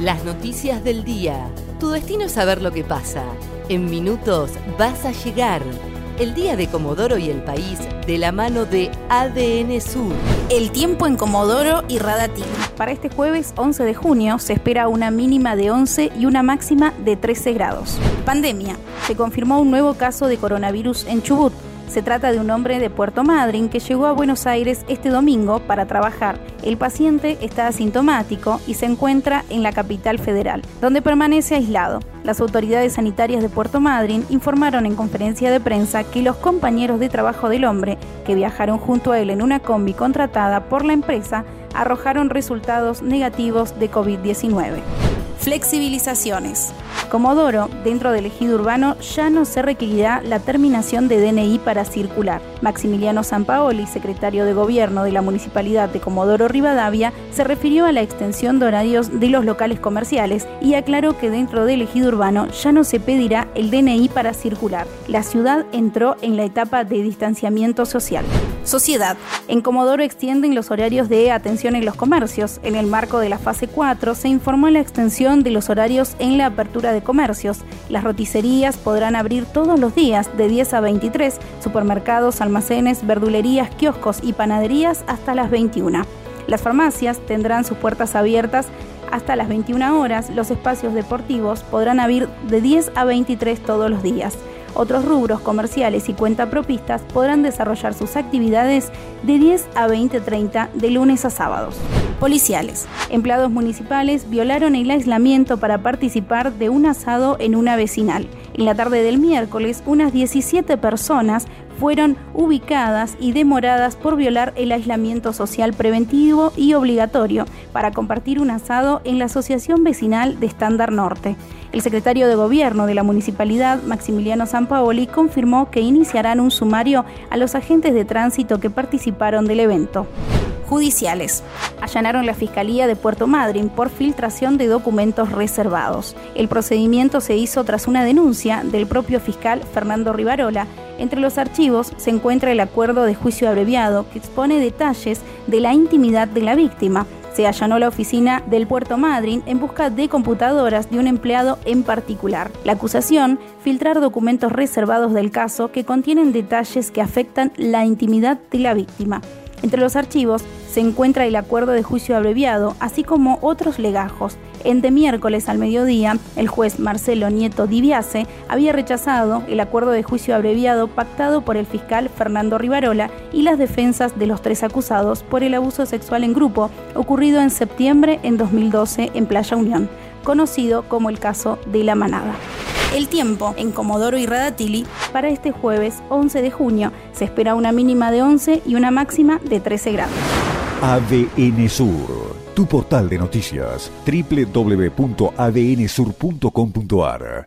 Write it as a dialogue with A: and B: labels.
A: Las noticias del día. Tu destino es saber lo que pasa. En minutos vas a llegar. El día de Comodoro y el país de la mano de ADN Sur.
B: El tiempo en Comodoro y Radatil. Para este jueves 11 de junio se espera una mínima de 11 y una máxima de 13 grados. Pandemia. Se confirmó un nuevo caso de coronavirus en Chubut. Se trata de un hombre de Puerto Madryn que llegó a Buenos Aires este domingo para trabajar. El paciente está asintomático y se encuentra en la capital federal, donde permanece aislado. Las autoridades sanitarias de Puerto Madryn informaron en conferencia de prensa que los compañeros de trabajo del hombre, que viajaron junto a él en una combi contratada por la empresa, arrojaron resultados negativos de COVID-19. Flexibilizaciones. Comodoro, dentro del ejido urbano, ya no se requerirá la terminación de DNI para circular. Maximiliano Sampaoli, secretario de Gobierno de la Municipalidad de Comodoro Rivadavia, se refirió a la extensión de horarios de los locales comerciales y aclaró que dentro del ejido urbano ya no se pedirá el DNI para circular. La ciudad entró en la etapa de distanciamiento social. Sociedad. En Comodoro extienden los horarios de atención en los comercios. En el marco de la fase 4 se informó la extensión de los horarios en la apertura de comercios. Las roticerías podrán abrir todos los días de 10 a 23, supermercados, almacenes, verdulerías, kioscos y panaderías hasta las 21. Las farmacias tendrán sus puertas abiertas hasta las 21 horas. Los espacios deportivos podrán abrir de 10 a 23 todos los días. Otros rubros comerciales y cuentapropistas podrán desarrollar sus actividades de 10 a 20.30 de lunes a sábados. Policiales. Empleados municipales violaron el aislamiento para participar de un asado en una vecinal. En la tarde del miércoles, unas 17 personas fueron ubicadas y demoradas por violar el aislamiento social preventivo y obligatorio para compartir un asado en la Asociación Vecinal de Estándar Norte. El secretario de Gobierno de la municipalidad, Maximiliano Sampaoli, confirmó que iniciarán un sumario a los agentes de tránsito que participaron del evento judiciales. Allanaron la Fiscalía de Puerto Madryn por filtración de documentos reservados. El procedimiento se hizo tras una denuncia del propio fiscal Fernando Rivarola. Entre los archivos se encuentra el acuerdo de juicio abreviado que expone detalles de la intimidad de la víctima. Se allanó la oficina del Puerto Madryn en busca de computadoras de un empleado en particular. La acusación, filtrar documentos reservados del caso que contienen detalles que afectan la intimidad de la víctima. Entre los archivos se encuentra el acuerdo de juicio abreviado, así como otros legajos. En de miércoles al mediodía, el juez Marcelo Nieto Diviase había rechazado el acuerdo de juicio abreviado pactado por el fiscal Fernando Rivarola y las defensas de los tres acusados por el abuso sexual en grupo ocurrido en septiembre en 2012 en Playa Unión, conocido como el caso de la manada. El tiempo en Comodoro y Radatili para este jueves 11 de junio se espera una mínima de 11 y una máxima de 13 grados.
C: ADN Sur, tu portal de noticias, www.adnsur.com.ar